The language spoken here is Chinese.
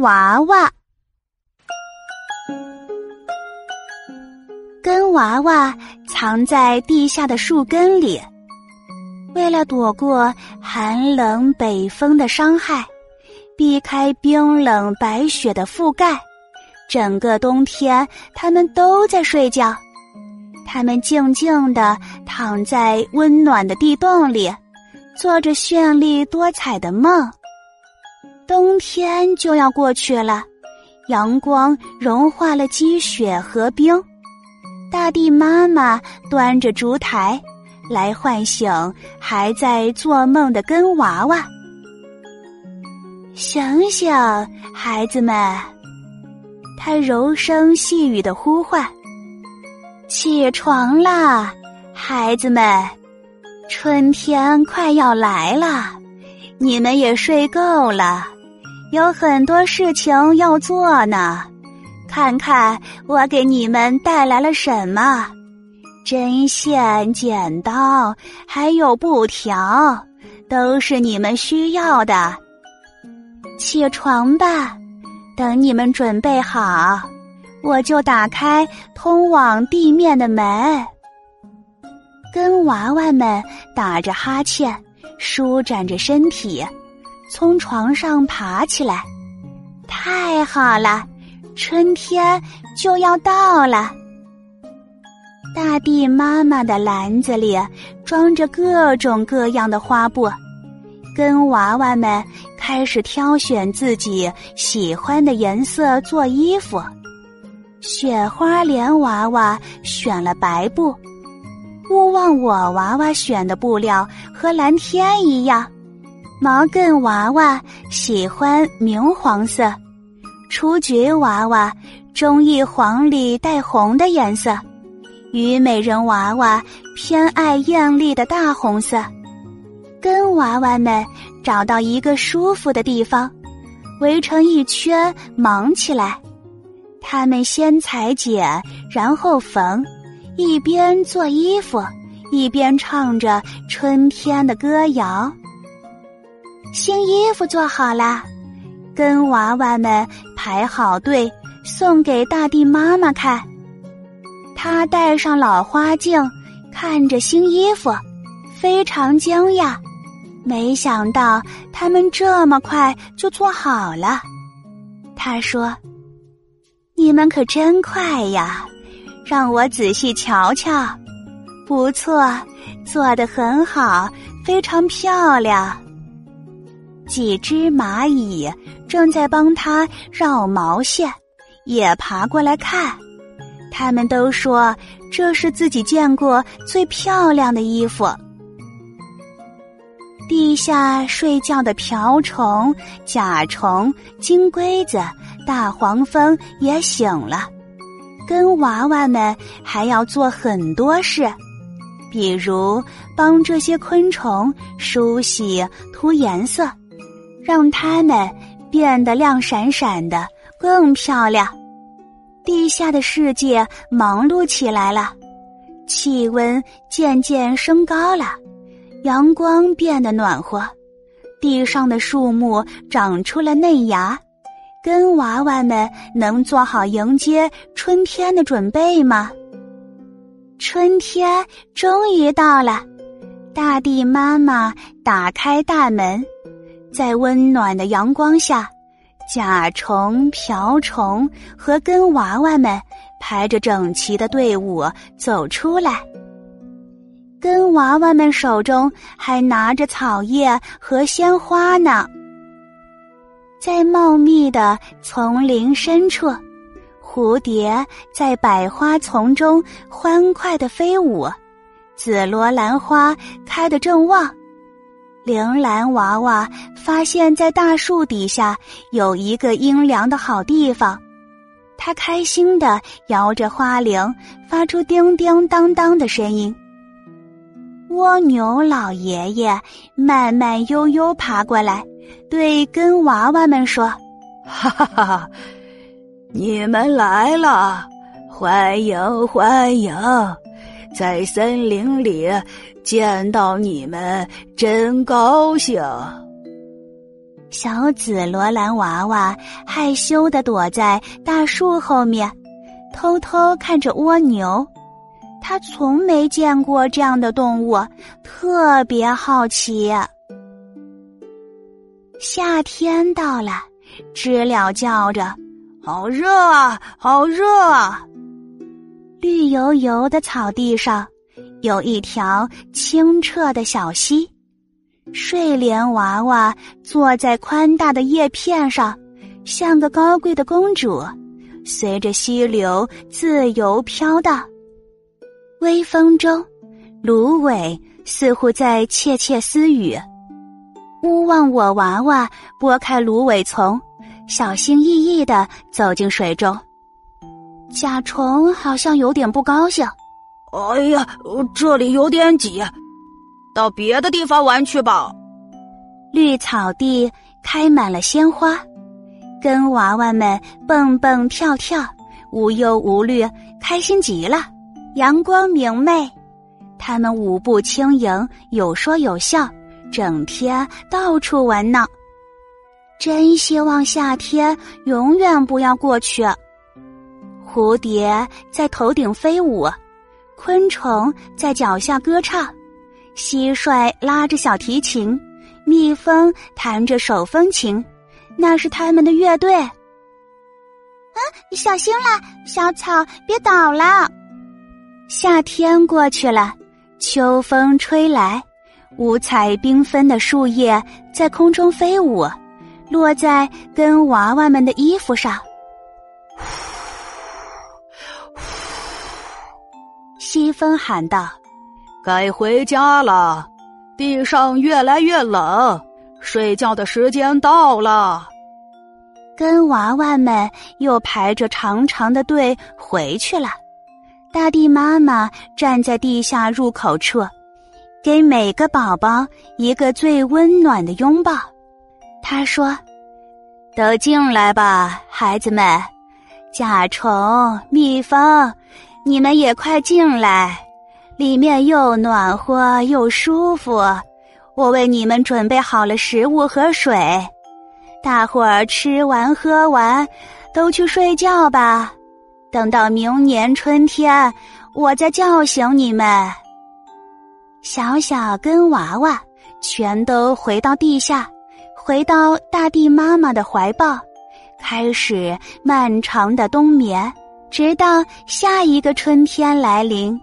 娃娃。根娃娃藏在地下的树根里，为了躲过寒冷北风的伤害，避开冰冷白雪的覆盖，整个冬天他们都在睡觉。他们静静地躺在温暖的地洞里，做着绚丽多彩的梦。冬天就要过去了，阳光融化了积雪和冰。大地妈妈端着烛台，来唤醒还在做梦的根娃娃。醒醒，孩子们！他柔声细语的呼唤：“起床啦，孩子们！春天快要来了，你们也睡够了，有很多事情要做呢。”看看我给你们带来了什么：针线、剪刀，还有布条，都是你们需要的。起床吧，等你们准备好，我就打开通往地面的门。跟娃娃们打着哈欠，舒展着身体，从床上爬起来。太好了！春天就要到了，大地妈妈的篮子里装着各种各样的花布，跟娃娃们开始挑选自己喜欢的颜色做衣服。雪花莲娃娃选了白布，勿忘我娃娃选的布料和蓝天一样。毛茛娃娃喜欢明黄色。雏菊娃娃中意黄里带红的颜色，虞美人娃娃偏爱艳丽的大红色。跟娃娃们找到一个舒服的地方，围成一圈忙起来。他们先裁剪，然后缝，一边做衣服，一边唱着春天的歌谣。新衣服做好了。跟娃娃们排好队，送给大地妈妈看。她戴上老花镜，看着新衣服，非常惊讶。没想到他们这么快就做好了。他说：“你们可真快呀！让我仔细瞧瞧。不错，做得很好，非常漂亮。”几只蚂蚁正在帮他绕毛线，也爬过来看。他们都说这是自己见过最漂亮的衣服。地下睡觉的瓢虫、甲虫、金龟子、大黄蜂也醒了，跟娃娃们还要做很多事，比如帮这些昆虫梳洗、涂颜色。让它们变得亮闪闪的，更漂亮。地下的世界忙碌起来了，气温渐渐升高了，阳光变得暖和，地上的树木长出了嫩芽。跟娃娃们能做好迎接春天的准备吗？春天终于到了，大地妈妈打开大门。在温暖的阳光下，甲虫、瓢虫和根娃娃们排着整齐的队伍走出来。根娃娃们手中还拿着草叶和鲜花呢。在茂密的丛林深处，蝴蝶在百花丛中欢快的飞舞，紫罗兰花开得正旺。铃兰娃娃发现，在大树底下有一个阴凉的好地方，他开心的摇着花铃，发出叮叮当当的声音。蜗牛老爷爷慢慢悠悠爬过来，对根娃娃们说：“哈哈哈，你们来了，欢迎欢迎。”在森林里见到你们真高兴。小紫罗兰娃娃害羞的躲在大树后面，偷偷看着蜗牛。他从没见过这样的动物，特别好奇。夏天到了，知了叫着：“好热啊，好热啊！”绿油油的草地上，有一条清澈的小溪。睡莲娃娃坐在宽大的叶片上，像个高贵的公主，随着溪流自由飘荡。微风中，芦苇似乎在窃窃私语。勿忘我娃娃拨开芦苇丛，小心翼翼的走进水中。甲虫好像有点不高兴。哎呀，这里有点挤。到别的地方玩去吧。绿草地开满了鲜花，跟娃娃们蹦蹦跳跳，无忧无虑，开心极了。阳光明媚，他们舞步轻盈，有说有笑，整天到处玩闹。真希望夏天永远不要过去。蝴蝶在头顶飞舞，昆虫在脚下歌唱。蟋蟀拉着小提琴，蜜蜂弹着手风琴，那是他们的乐队。啊，你小心啦，小草别倒了。夏天过去了，秋风吹来，五彩缤纷的树叶在空中飞舞，落在跟娃娃们的衣服上。西风喊道。该回家了，地上越来越冷，睡觉的时间到了。跟娃娃们又排着长长的队回去了。大地妈妈站在地下入口处，给每个宝宝一个最温暖的拥抱。她说：“都进来吧，孩子们，甲虫、蜜蜂，你们也快进来。”里面又暖和又舒服，我为你们准备好了食物和水，大伙儿吃完喝完，都去睡觉吧。等到明年春天，我再叫醒你们。小小跟娃娃全都回到地下，回到大地妈妈的怀抱，开始漫长的冬眠，直到下一个春天来临。